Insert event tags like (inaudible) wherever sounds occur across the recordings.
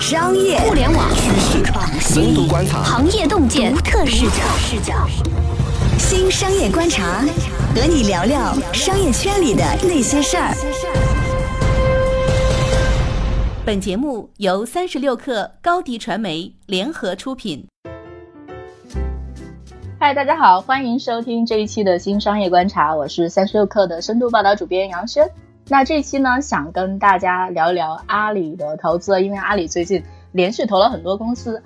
商业、互联网、趋势、深度观察、行业洞见、独特视角、视角。新商业观察，和你聊聊商业圈里的那些事儿。本节目由三十六克高低传媒联合出品。嗨，大家好，欢迎收听这一期的新商业观察，我是三十六克的深度报道主编杨轩。那这一期呢，想跟大家聊一聊阿里的投资，因为阿里最近连续投了很多公司。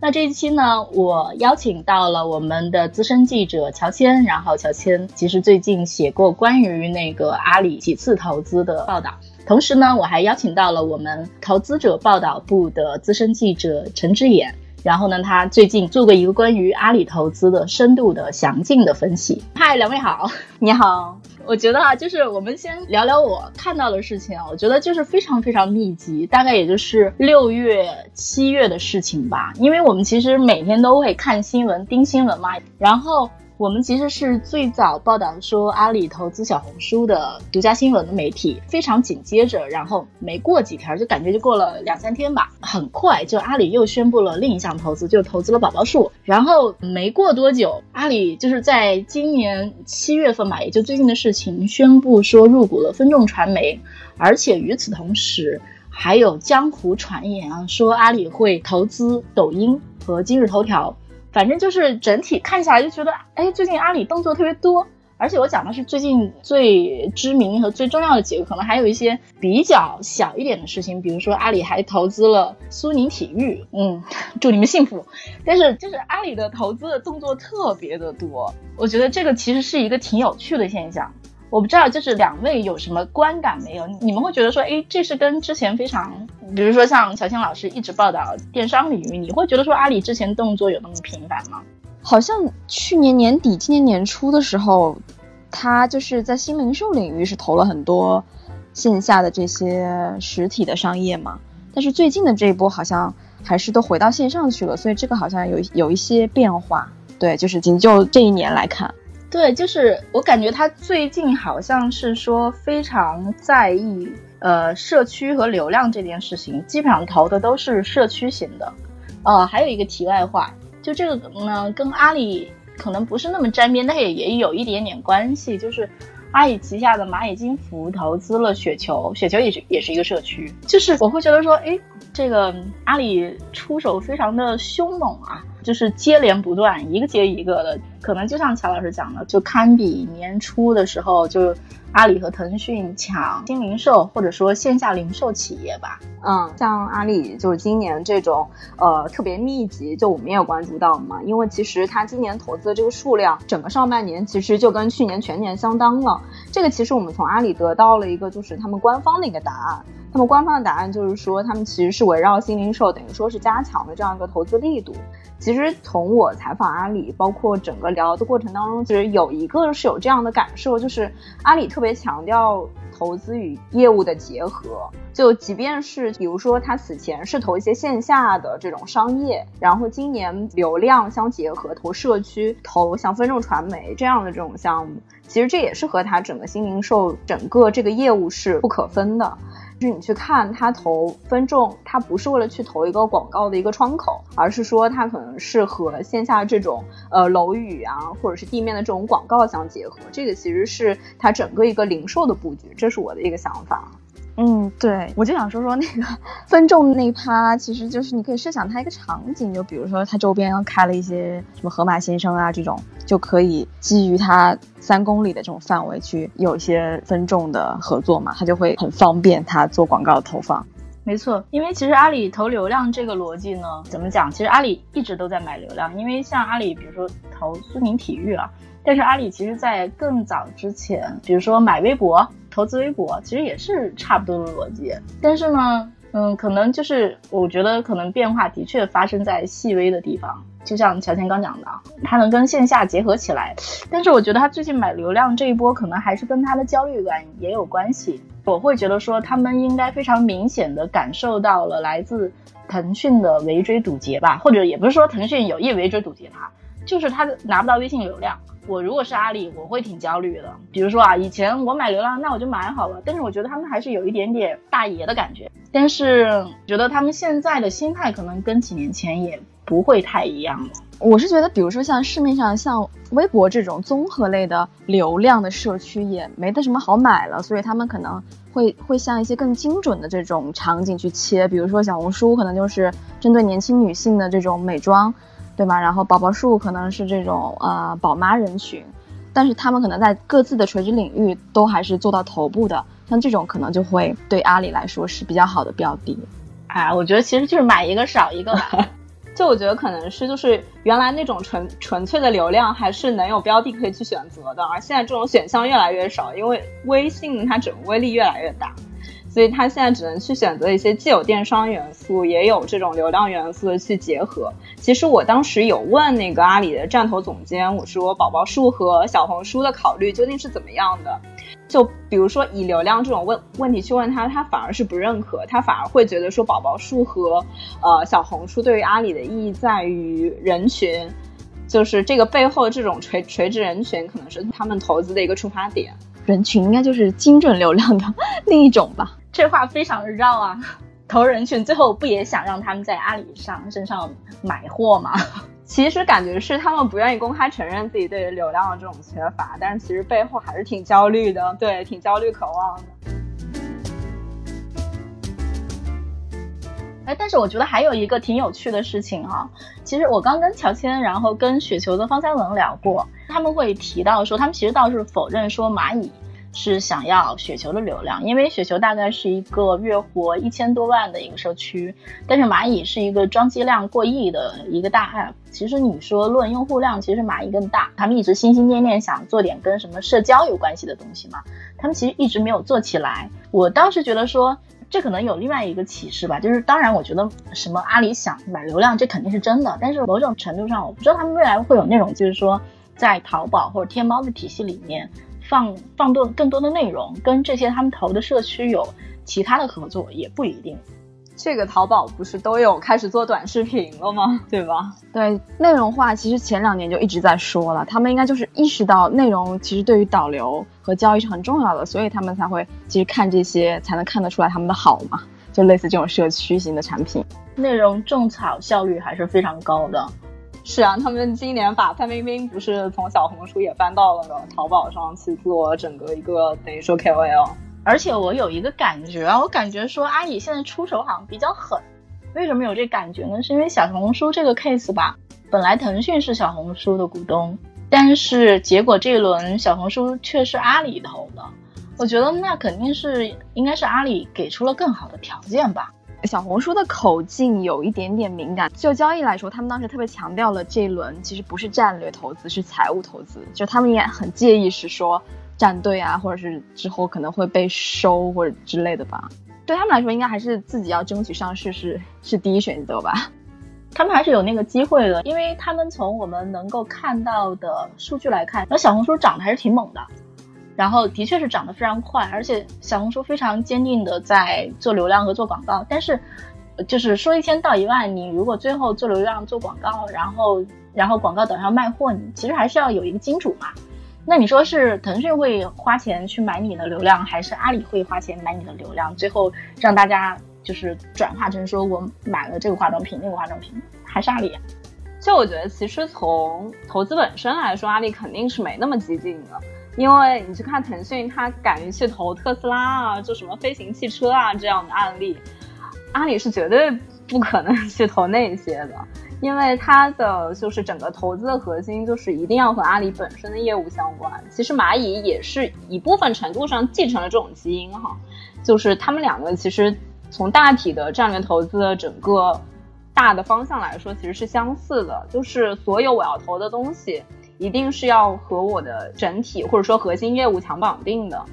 那这一期呢，我邀请到了我们的资深记者乔迁，然后乔迁其实最近写过关于那个阿里几次投资的报道，同时呢，我还邀请到了我们投资者报道部的资深记者陈之眼。然后呢，他最近做过一个关于阿里投资的深度的详尽的分析。嗨，两位好，你好。我觉得啊，就是我们先聊聊我看到的事情啊。我觉得就是非常非常密集，大概也就是六月、七月的事情吧。因为我们其实每天都会看新闻、盯新闻嘛，然后。我们其实是最早报道说阿里投资小红书的独家新闻的媒体，非常紧接着，然后没过几天，就感觉就过了两三天吧，很快就阿里又宣布了另一项投资，就投资了宝宝树。然后没过多久，阿里就是在今年七月份吧，也就最近的事情，宣布说入股了分众传媒，而且与此同时，还有江湖传言啊，说阿里会投资抖音和今日头条。反正就是整体看下来就觉得，哎，最近阿里动作特别多，而且我讲的是最近最知名和最重要的几个，可能还有一些比较小一点的事情，比如说阿里还投资了苏宁体育，嗯，(laughs) 祝你们幸福。但是就是阿里的投资的动作特别的多，我觉得这个其实是一个挺有趣的现象。我不知道，就是两位有什么观感没有？你们会觉得说，哎，这是跟之前非常，比如说像乔欣老师一直报道电商领域，你会觉得说阿里之前动作有那么频繁吗？好像去年年底、今年年初的时候，他就是在新零售领域是投了很多线下的这些实体的商业嘛。但是最近的这一波好像还是都回到线上去了，所以这个好像有有一些变化。对，就是仅就这一年来看。对，就是我感觉他最近好像是说非常在意呃社区和流量这件事情，基本上投的都是社区型的。呃，还有一个题外话，就这个呢跟阿里可能不是那么沾边，但也也有一点点关系，就是阿里旗下的蚂蚁金服投资了雪球，雪球也是也是一个社区，就是我会觉得说，哎，这个阿里出手非常的凶猛啊。就是接连不断，一个接一个的，可能就像乔老师讲的，就堪比年初的时候，就阿里和腾讯抢新零售或者说线下零售企业吧。嗯，像阿里就是今年这种呃特别密集，就我们也有关注到嘛，因为其实它今年投资的这个数量，整个上半年其实就跟去年全年相当了。这个其实我们从阿里得到了一个就是他们官方的一个答案，他们官方的答案就是说他们其实是围绕新零售，等于说是加强了这样一个投资力度。其实从我采访阿里，包括整个聊的过程当中，其实有一个是有这样的感受，就是阿里特别强调投资与业务的结合。就即便是比如说他此前是投一些线下的这种商业，然后今年流量相结合，投社区，投像分众传媒这样的这种项目，其实这也是和他整个新零售整个这个业务是不可分的。就是你去看他投分众，他不是为了去投一个广告的一个窗口，而是说他可能是和线下这种呃楼宇啊，或者是地面的这种广告相结合。这个其实是他整个一个零售的布局，这是我的一个想法。嗯，对，我就想说说那个分众那一趴，其实就是你可以设想它一个场景，就比如说它周边开了一些什么盒马鲜生啊这种，就可以基于它三公里的这种范围去有一些分众的合作嘛，它就会很方便它做广告投放。没错，因为其实阿里投流量这个逻辑呢，怎么讲？其实阿里一直都在买流量，因为像阿里，比如说投苏宁体育啊，但是阿里其实在更早之前，比如说买微博。投资微博其实也是差不多的逻辑，但是呢，嗯，可能就是我觉得可能变化的确发生在细微的地方，就像乔迁刚讲的，它能跟线下结合起来。但是我觉得他最近买流量这一波，可能还是跟他的焦虑感也有关系。我会觉得说，他们应该非常明显的感受到了来自腾讯的围追堵截吧，或者也不是说腾讯有意围追堵截他。就是他拿不到微信流量。我如果是阿里，我会挺焦虑的。比如说啊，以前我买流量，那我就买好了。但是我觉得他们还是有一点点大爷的感觉。但是觉得他们现在的心态可能跟几年前也不会太一样了。我是觉得，比如说像市面上像微博这种综合类的流量的社区也没得什么好买了，所以他们可能会会向一些更精准的这种场景去切。比如说小红书可能就是针对年轻女性的这种美妆。对吧？然后宝宝树可能是这种呃宝妈人群，但是他们可能在各自的垂直领域都还是做到头部的，像这种可能就会对阿里来说是比较好的标的。哎，我觉得其实就是买一个少一个吧。(laughs) 就我觉得可能是就是原来那种纯纯粹的流量还是能有标的可以去选择的，而现在这种选项越来越少，因为微信它整个威力越来越大。所以他现在只能去选择一些既有电商元素，也有这种流量元素的去结合。其实我当时有问那个阿里的站投总监，我说宝宝树和小红书的考虑究竟是怎么样的？就比如说以流量这种问问题去问他，他反而是不认可，他反而会觉得说宝宝树和呃小红书对于阿里的意义在于人群，就是这个背后这种垂垂直人群可能是他们投资的一个出发点。人群应该就是精准流量的 (laughs) 另一种吧。这话非常绕啊！(laughs) 投人群最后不也想让他们在阿里上身上买货吗？(laughs) 其实感觉是他们不愿意公开承认自己对于流量的这种缺乏，但是其实背后还是挺焦虑的，对，挺焦虑、渴望的。哎，但是我觉得还有一个挺有趣的事情哈，其实我刚跟乔迁，然后跟雪球的方三文聊过，他们会提到说，他们其实倒是否认说蚂蚁。是想要雪球的流量，因为雪球大概是一个月活一千多万的一个社区，但是蚂蚁是一个装机量过亿的一个大 app。其实你说论用户量，其实蚂蚁更大。他们一直心心念念想做点跟什么社交有关系的东西嘛，他们其实一直没有做起来。我当时觉得说，这可能有另外一个启示吧，就是当然我觉得什么阿里想买流量，这肯定是真的，但是某种程度上，我不知道他们未来会有那种就是说在淘宝或者天猫的体系里面。放放多更多的内容，跟这些他们投的社区有其他的合作也不一定。这个淘宝不是都有开始做短视频了吗？(laughs) 对吧？对，内容化其实前两年就一直在说了，他们应该就是意识到内容其实对于导流和交易是很重要的，所以他们才会其实看这些才能看得出来他们的好嘛，就类似这种社区型的产品，内容种草效率还是非常高的。是啊，他们今年把范冰冰不是从小红书也搬到了淘宝上去做整个一个等于说 KOL，而且我有一个感觉啊，我感觉说阿里现在出手好像比较狠。为什么有这感觉呢？是因为小红书这个 case 吧，本来腾讯是小红书的股东，但是结果这一轮小红书却是阿里投的，我觉得那肯定是应该是阿里给出了更好的条件吧。小红书的口径有一点点敏感，就交易来说，他们当时特别强调了这一轮其实不是战略投资，是财务投资，就他们也很介意是说站队啊，或者是之后可能会被收或者之类的吧。对他们来说，应该还是自己要争取上市是是第一选择吧。他们还是有那个机会的，因为他们从我们能够看到的数据来看，那小红书涨得还是挺猛的。然后的确是涨得非常快，而且小红书非常坚定的在做流量和做广告。但是，就是说一千道一万，你如果最后做流量、做广告，然后然后广告导向卖货，你其实还是要有一个金主嘛。那你说是腾讯会花钱去买你的流量，还是阿里会花钱买你的流量？最后让大家就是转化成说我买了这个化妆品、那个化妆品，还是阿里？就我觉得，其实从投资本身来说，阿里肯定是没那么激进的。因为你去看腾讯，它敢于去投特斯拉啊，就什么飞行汽车啊这样的案例，阿里是绝对不可能 (laughs) 去投那些的，因为它的就是整个投资的核心就是一定要和阿里本身的业务相关。其实蚂蚁也是一部分程度上继承了这种基因哈，就是他们两个其实从大体的战略投资的整个大的方向来说，其实是相似的，就是所有我要投的东西。一定是要和我的整体或者说核心业务强绑定的。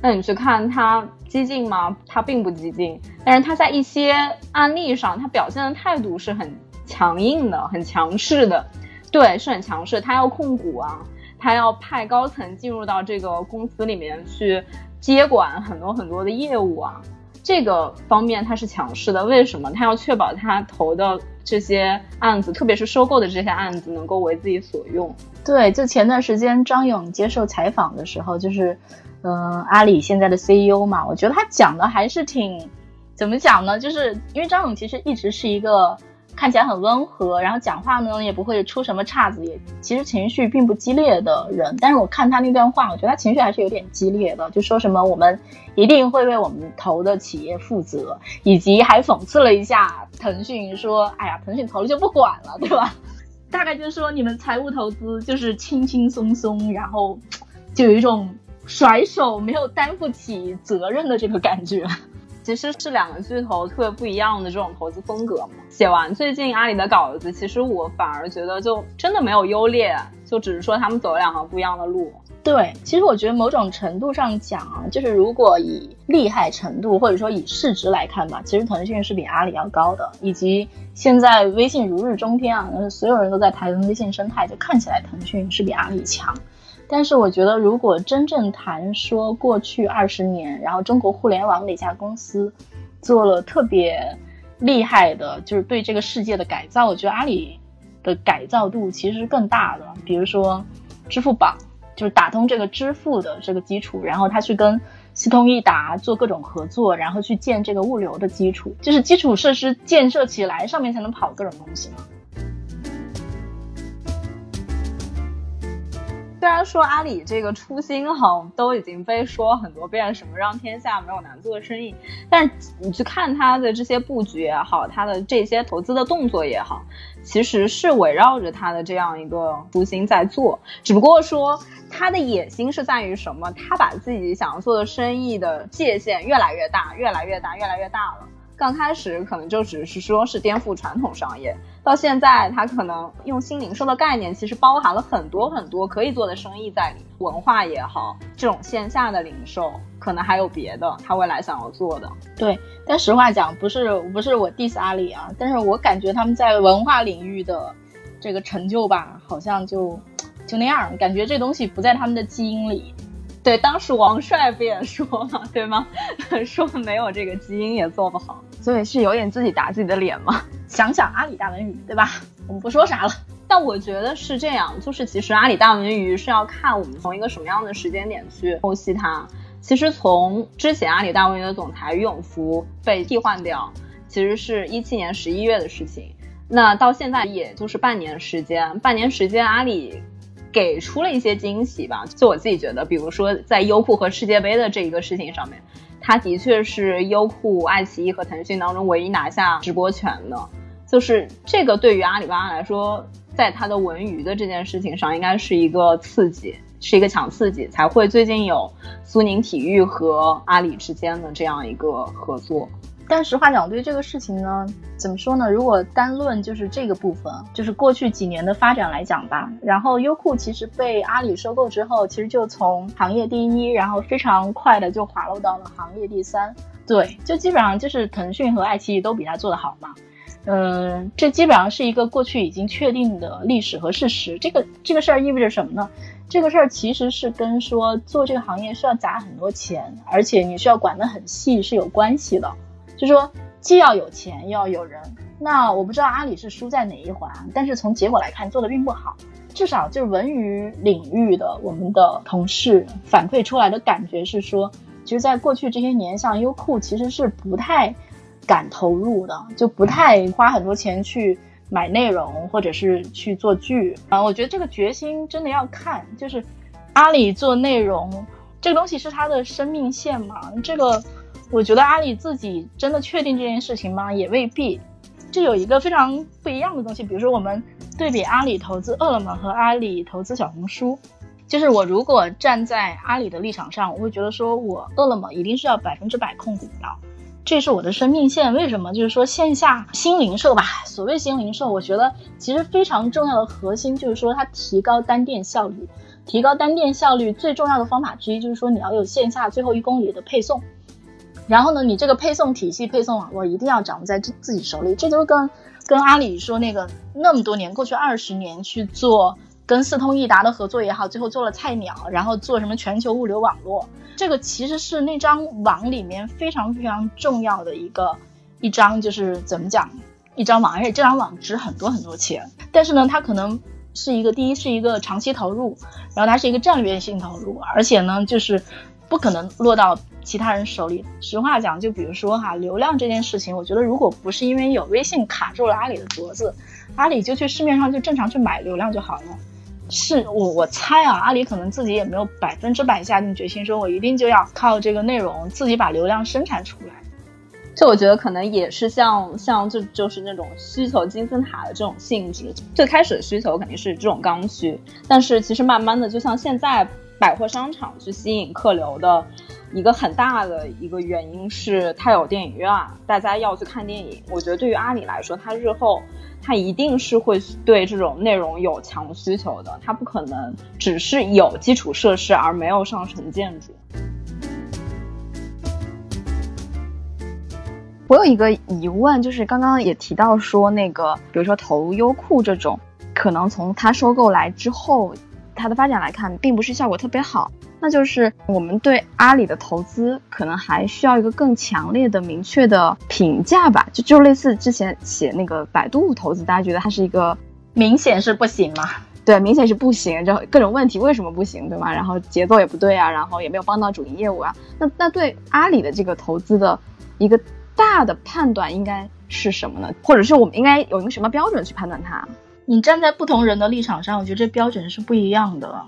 那你去看它激进吗？它并不激进，但是它在一些案例上，它表现的态度是很强硬的、很强势的。对，是很强势。它要控股啊，它要派高层进入到这个公司里面去接管很多很多的业务啊。这个方面它是强势的。为什么？它要确保它投的这些案子，特别是收购的这些案子，能够为自己所用。对，就前段时间张勇接受采访的时候，就是，嗯，阿里现在的 CEO 嘛，我觉得他讲的还是挺，怎么讲呢？就是因为张勇其实一直是一个。看起来很温和，然后讲话呢也不会出什么岔子，也其实情绪并不激烈的人。但是我看他那段话，我觉得他情绪还是有点激烈的，就说什么我们一定会为我们投的企业负责，以及还讽刺了一下腾讯，说哎呀，腾讯投了就不管了，对吧？大概就是说你们财务投资就是轻轻松松，然后就有一种甩手没有担负起责任的这个感觉。(laughs) 其实是两个巨头特别不一样的这种投资风格嘛。写完最近阿里的稿子，其实我反而觉得就真的没有优劣，就只是说他们走了两个不一样的路。对，其实我觉得某种程度上讲啊，就是如果以厉害程度或者说以市值来看吧，其实腾讯是比阿里要高的。以及现在微信如日中天啊，所有人都在谈微信生态，就看起来腾讯是比阿里强。但是我觉得，如果真正谈说过去二十年，然后中国互联网哪家公司做了特别厉害的，就是对这个世界的改造，我觉得阿里的改造度其实是更大的。比如说，支付宝就是打通这个支付的这个基础，然后他去跟西通易达做各种合作，然后去建这个物流的基础，就是基础设施建设起来，上面才能跑各种东西嘛。虽然说阿里这个初心哈都已经被说很多遍，什么让天下没有难做的生意，但是你去看它的这些布局也好，它的这些投资的动作也好，其实是围绕着它的这样一个初心在做。只不过说它的野心是在于什么？它把自己想要做的生意的界限越来越大，越来越大，越来越大了。刚开始可能就只是说是颠覆传统商业，到现在它可能用新零售的概念，其实包含了很多很多可以做的生意在里，文化也好，这种线下的零售，可能还有别的，他未来想要做的。对，但实话讲，不是不是我 diss 阿里啊，但是我感觉他们在文化领域的这个成就吧，好像就就那样，感觉这东西不在他们的基因里。对，当时王帅不也说嘛，对吗？(laughs) 说没有这个基因也做不好，所以是有点自己打自己的脸嘛。(laughs) 想想阿里大文娱，对吧？我们不说啥了。但我觉得是这样，就是其实阿里大文娱是要看我们从一个什么样的时间点去剖析它。其实从之前阿里大文娱的总裁于永福被替换掉，其实是一七年十一月的事情。那到现在也就是半年时间，半年时间阿里。给出了一些惊喜吧，就我自己觉得，比如说在优酷和世界杯的这一个事情上面，它的确是优酷、爱奇艺和腾讯当中唯一拿下直播权的，就是这个对于阿里巴巴来说，在它的文娱的这件事情上，应该是一个刺激，是一个强刺激，才会最近有苏宁体育和阿里之间的这样一个合作。但实话讲，对这个事情呢，怎么说呢？如果单论就是这个部分，就是过去几年的发展来讲吧。然后优酷其实被阿里收购之后，其实就从行业第一，然后非常快的就滑落到了行业第三。对，就基本上就是腾讯和爱奇艺都比它做得好嘛。嗯，这基本上是一个过去已经确定的历史和事实。这个这个事儿意味着什么呢？这个事儿其实是跟说做这个行业需要砸很多钱，而且你需要管得很细是有关系的。就说既要有钱又要有人，那我不知道阿里是输在哪一环，但是从结果来看做的并不好。至少就是文娱领域的我们的同事反馈出来的感觉是说，其实在过去这些年，像优酷其实是不太敢投入的，就不太花很多钱去买内容或者是去做剧啊。我觉得这个决心真的要看，就是阿里做内容这个东西是它的生命线嘛，这个。我觉得阿里自己真的确定这件事情吗？也未必。这有一个非常不一样的东西，比如说我们对比阿里投资饿了么和阿里投资小红书，就是我如果站在阿里的立场上，我会觉得说我饿了么一定是要百分之百控股的，这是我的生命线。为什么？就是说线下新零售吧，所谓新零售，我觉得其实非常重要的核心就是说它提高单店效率，提高单店效率最重要的方法之一就是说你要有线下最后一公里的配送。然后呢，你这个配送体系、配送网络一定要掌握在自自己手里。这就跟跟阿里说那个那么多年，过去二十年去做跟四通一达的合作也好，最后做了菜鸟，然后做什么全球物流网络，这个其实是那张网里面非常非常重要的一个一张，就是怎么讲，一张网，而且这张网值很多很多钱。但是呢，它可能是一个第一是一个长期投入，然后它是一个战略性投入，而且呢，就是不可能落到其他人手里。实话讲，就比如说哈，流量这件事情，我觉得如果不是因为有微信卡住了阿里的脖子，阿里就去市面上就正常去买流量就好了。是我我猜啊，阿里可能自己也没有百分之百下定决心，说我一定就要靠这个内容自己把流量生产出来。就我觉得可能也是像像就就是那种需求金字塔的这种性质，最开始的需求肯定是这种刚需，但是其实慢慢的，就像现在百货商场去吸引客流的一个很大的一个原因是它有电影院，大家要去看电影。我觉得对于阿里来说，它日后。它一定是会对这种内容有强需求的，它不可能只是有基础设施而没有上层建筑。我有一个疑问，就是刚刚也提到说，那个比如说投优酷这种，可能从它收购来之后，它的发展来看，并不是效果特别好。那就是我们对阿里的投资可能还需要一个更强烈的、明确的评价吧，就就类似之前写那个百度投资，大家觉得它是一个明显是不行嘛？对，明显是不行，就各种问题为什么不行，对吗？然后节奏也不对啊，然后也没有帮到主营业务啊。那那对阿里的这个投资的一个大的判断应该是什么呢？或者是我们应该有一个什么标准去判断它？你站在不同人的立场上，我觉得这标准是不一样的。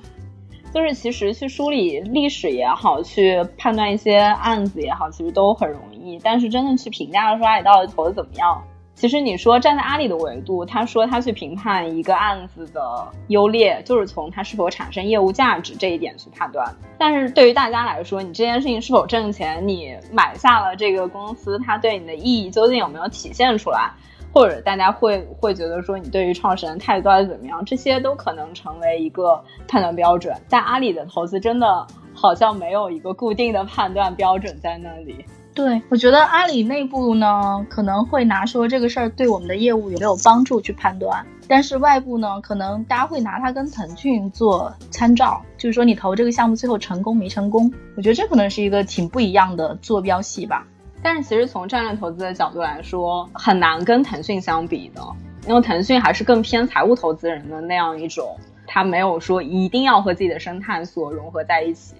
就是其实去梳理历史也好，去判断一些案子也好，其实都很容易。但是真的去评价说阿里到底投的怎么样，其实你说站在阿里的维度，他说他去评判一个案子的优劣，就是从它是否产生业务价值这一点去判断。但是对于大家来说，你这件事情是否挣钱，你买下了这个公司，它对你的意义究竟有没有体现出来？或者大家会会觉得说你对于创始人态度到底怎么样，这些都可能成为一个判断标准。但阿里的投资真的好像没有一个固定的判断标准在那里。对，我觉得阿里内部呢可能会拿说这个事儿对我们的业务有没有帮助去判断，但是外部呢可能大家会拿它跟腾讯做参照，就是说你投这个项目最后成功没成功。我觉得这可能是一个挺不一样的坐标系吧。但是其实从战略投资的角度来说，很难跟腾讯相比的，因为腾讯还是更偏财务投资人的那样一种，他没有说一定要和自己的生态所融合在一起。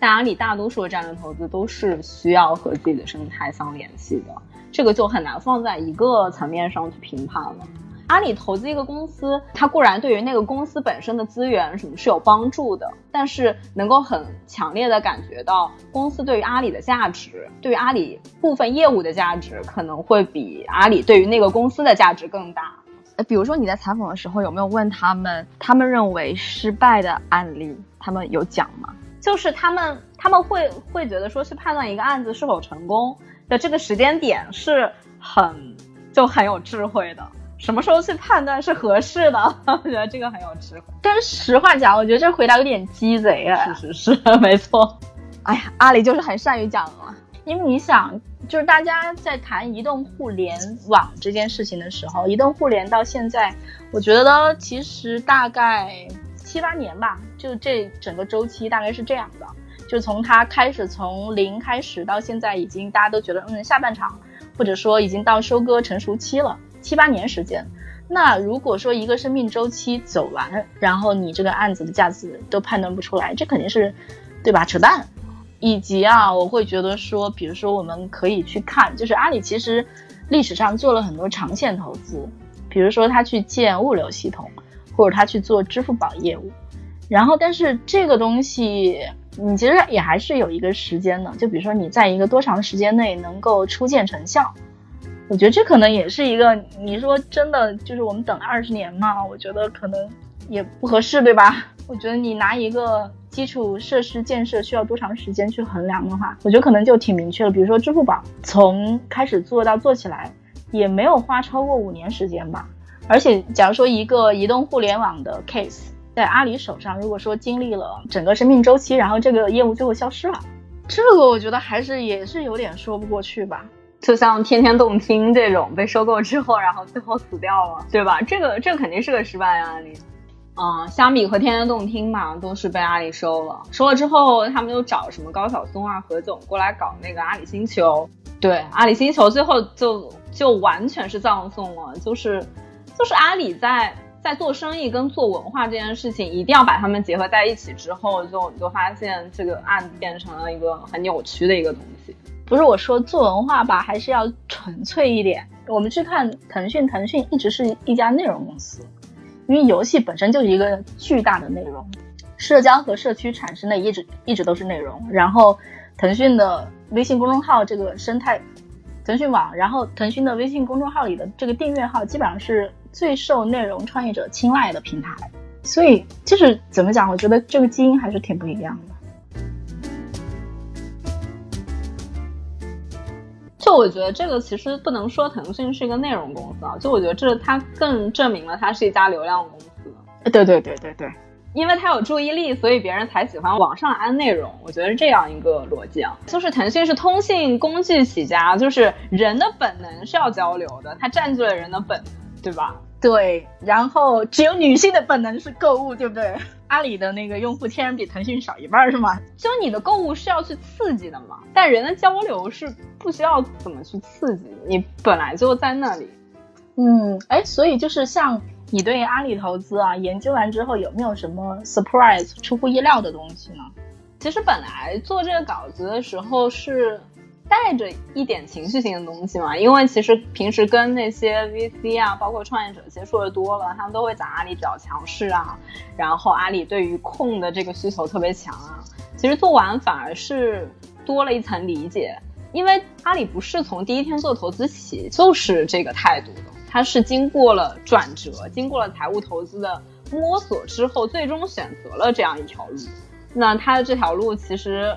但阿里大多数的战略投资都是需要和自己的生态相联系的，这个就很难放在一个层面上去评判了。阿里投资一个公司，它固然对于那个公司本身的资源什么是有帮助的，但是能够很强烈的感觉到公司对于阿里的价值，对于阿里部分业务的价值，可能会比阿里对于那个公司的价值更大。呃，比如说你在采访的时候有没有问他们，他们认为失败的案例，他们有讲吗？就是他们他们会会觉得说去判断一个案子是否成功的这个时间点是很就很有智慧的。什么时候去判断是合适的？(laughs) 我觉得这个很有智慧。但是实话讲，我觉得这回答有点鸡贼啊。是是是，没错。哎呀，阿里就是很善于讲了。因为你想，就是大家在谈移动互联网这件事情的时候，移动互联到现在，我觉得其实大概七八年吧，就这整个周期大概是这样的。就从它开始从零开始到现在，已经大家都觉得嗯下半场，或者说已经到收割成熟期了。七八年时间，那如果说一个生命周期走完，然后你这个案子的价值都判断不出来，这肯定是，对吧？扯淡。以及啊，我会觉得说，比如说我们可以去看，就是阿里其实历史上做了很多长线投资，比如说他去建物流系统，或者他去做支付宝业务，然后但是这个东西你其实也还是有一个时间的，就比如说你在一个多长时间内能够初见成效。我觉得这可能也是一个，你说真的，就是我们等了二十年嘛？我觉得可能也不合适，对吧？我觉得你拿一个基础设施建设需要多长时间去衡量的话，我觉得可能就挺明确了。比如说支付宝，从开始做到做起来，也没有花超过五年时间吧。而且，假如说一个移动互联网的 case 在阿里手上，如果说经历了整个生命周期，然后这个业务最后消失了，这个我觉得还是也是有点说不过去吧。就像天天动听这种被收购之后，然后最后死掉了，对吧？这个这个肯定是个失败案例。啊，虾米和天天动听嘛，都是被阿里收了。收了之后，他们又找什么高晓松啊、何炅过来搞那个阿里星球。对，阿里星球最后就就完全是葬送了，就是就是阿里在在做生意跟做文化这件事情，一定要把它们结合在一起之后，就你就发现这个案子变成了一个很扭曲的一个东西。不是我说做文化吧，还是要纯粹一点。我们去看腾讯，腾讯一直是一家内容公司。因为游戏本身就是一个巨大的内容，社交和社区产生的一直一直都是内容。然后，腾讯的微信公众号这个生态，腾讯网，然后腾讯的微信公众号里的这个订阅号，基本上是最受内容创业者青睐的平台。所以，就是怎么讲，我觉得这个基因还是挺不一样的。就我觉得这个其实不能说腾讯是一个内容公司啊，就我觉得这它更证明了它是一家流量公司。对对对对对，因为它有注意力，所以别人才喜欢往上安内容。我觉得是这样一个逻辑啊，就是腾讯是通信工具起家，就是人的本能是要交流的，它占据了人的本能，对吧？对，然后只有女性的本能是购物，对不对？阿里的那个用户天然比腾讯少一半，是吗？就你的购物是要去刺激的嘛，但人的交流是不需要怎么去刺激，你本来就在那里。嗯，哎，所以就是像你对阿里投资啊研究完之后，有没有什么 surprise 出乎意料的东西呢？其实本来做这个稿子的时候是。带着一点情绪性的东西嘛，因为其实平时跟那些 VC 啊，包括创业者接触的多了，他们都会讲阿里比较强势啊，然后阿里对于控的这个需求特别强啊。其实做完反而是多了一层理解，因为阿里不是从第一天做投资起就是这个态度的，它是经过了转折，经过了财务投资的摸索之后，最终选择了这样一条路。那它的这条路其实。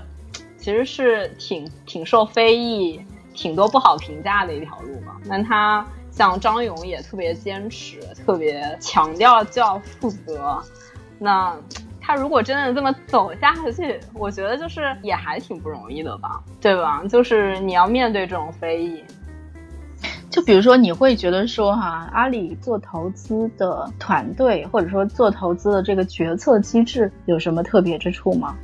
其实是挺挺受非议、挺多不好评价的一条路嘛。那他像张勇也特别坚持，特别强调就要负责。那他如果真的这么走下去，我觉得就是也还挺不容易的吧，对吧？就是你要面对这种非议。就比如说，你会觉得说哈，阿里做投资的团队，或者说做投资的这个决策机制有什么特别之处吗？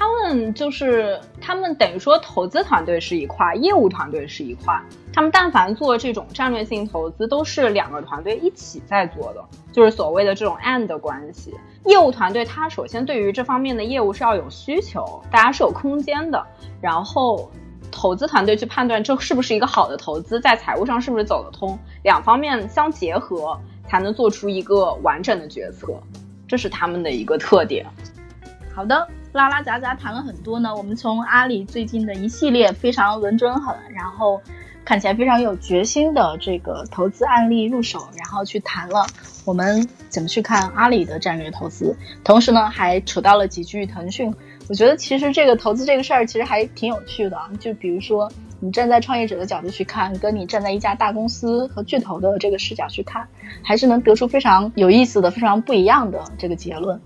他们就是他们等于说投资团队是一块，业务团队是一块。他们但凡做这种战略性投资，都是两个团队一起在做的，就是所谓的这种 and 关系。业务团队它首先对于这方面的业务是要有需求，大家是有空间的。然后投资团队去判断这是不是一个好的投资，在财务上是不是走得通，两方面相结合才能做出一个完整的决策，这是他们的一个特点。好的。拉拉杂杂谈了很多呢，我们从阿里最近的一系列非常稳准狠，然后看起来非常有决心的这个投资案例入手，然后去谈了我们怎么去看阿里的战略投资，同时呢还扯到了几句腾讯。我觉得其实这个投资这个事儿其实还挺有趣的，就比如说你站在创业者的角度去看，跟你站在一家大公司和巨头的这个视角去看，还是能得出非常有意思的、非常不一样的这个结论。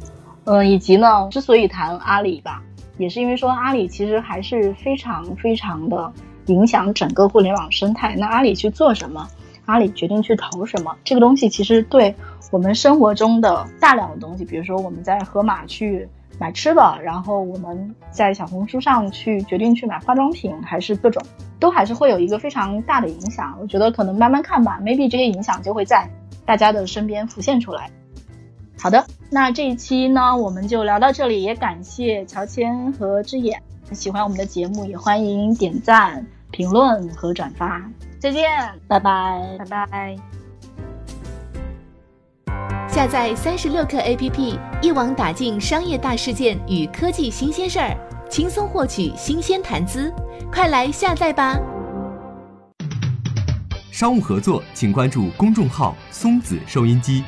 嗯，以及呢，之所以谈阿里吧，也是因为说阿里其实还是非常非常的影响整个互联网生态。那阿里去做什么，阿里决定去投什么，这个东西其实对我们生活中的大量的东西，比如说我们在盒马去买吃的，然后我们在小红书上去决定去买化妆品，还是各种，都还是会有一个非常大的影响。我觉得可能慢慢看吧，maybe 这些影响就会在大家的身边浮现出来。好的，那这一期呢，我们就聊到这里，也感谢乔迁和之眼。喜欢我们的节目，也欢迎点赞、评论和转发。再见，拜拜，拜拜。下载三十六课 APP，一网打尽商业大事件与科技新鲜事儿，轻松获取新鲜谈资，快来下载吧！商务合作，请关注公众号“松子收音机”。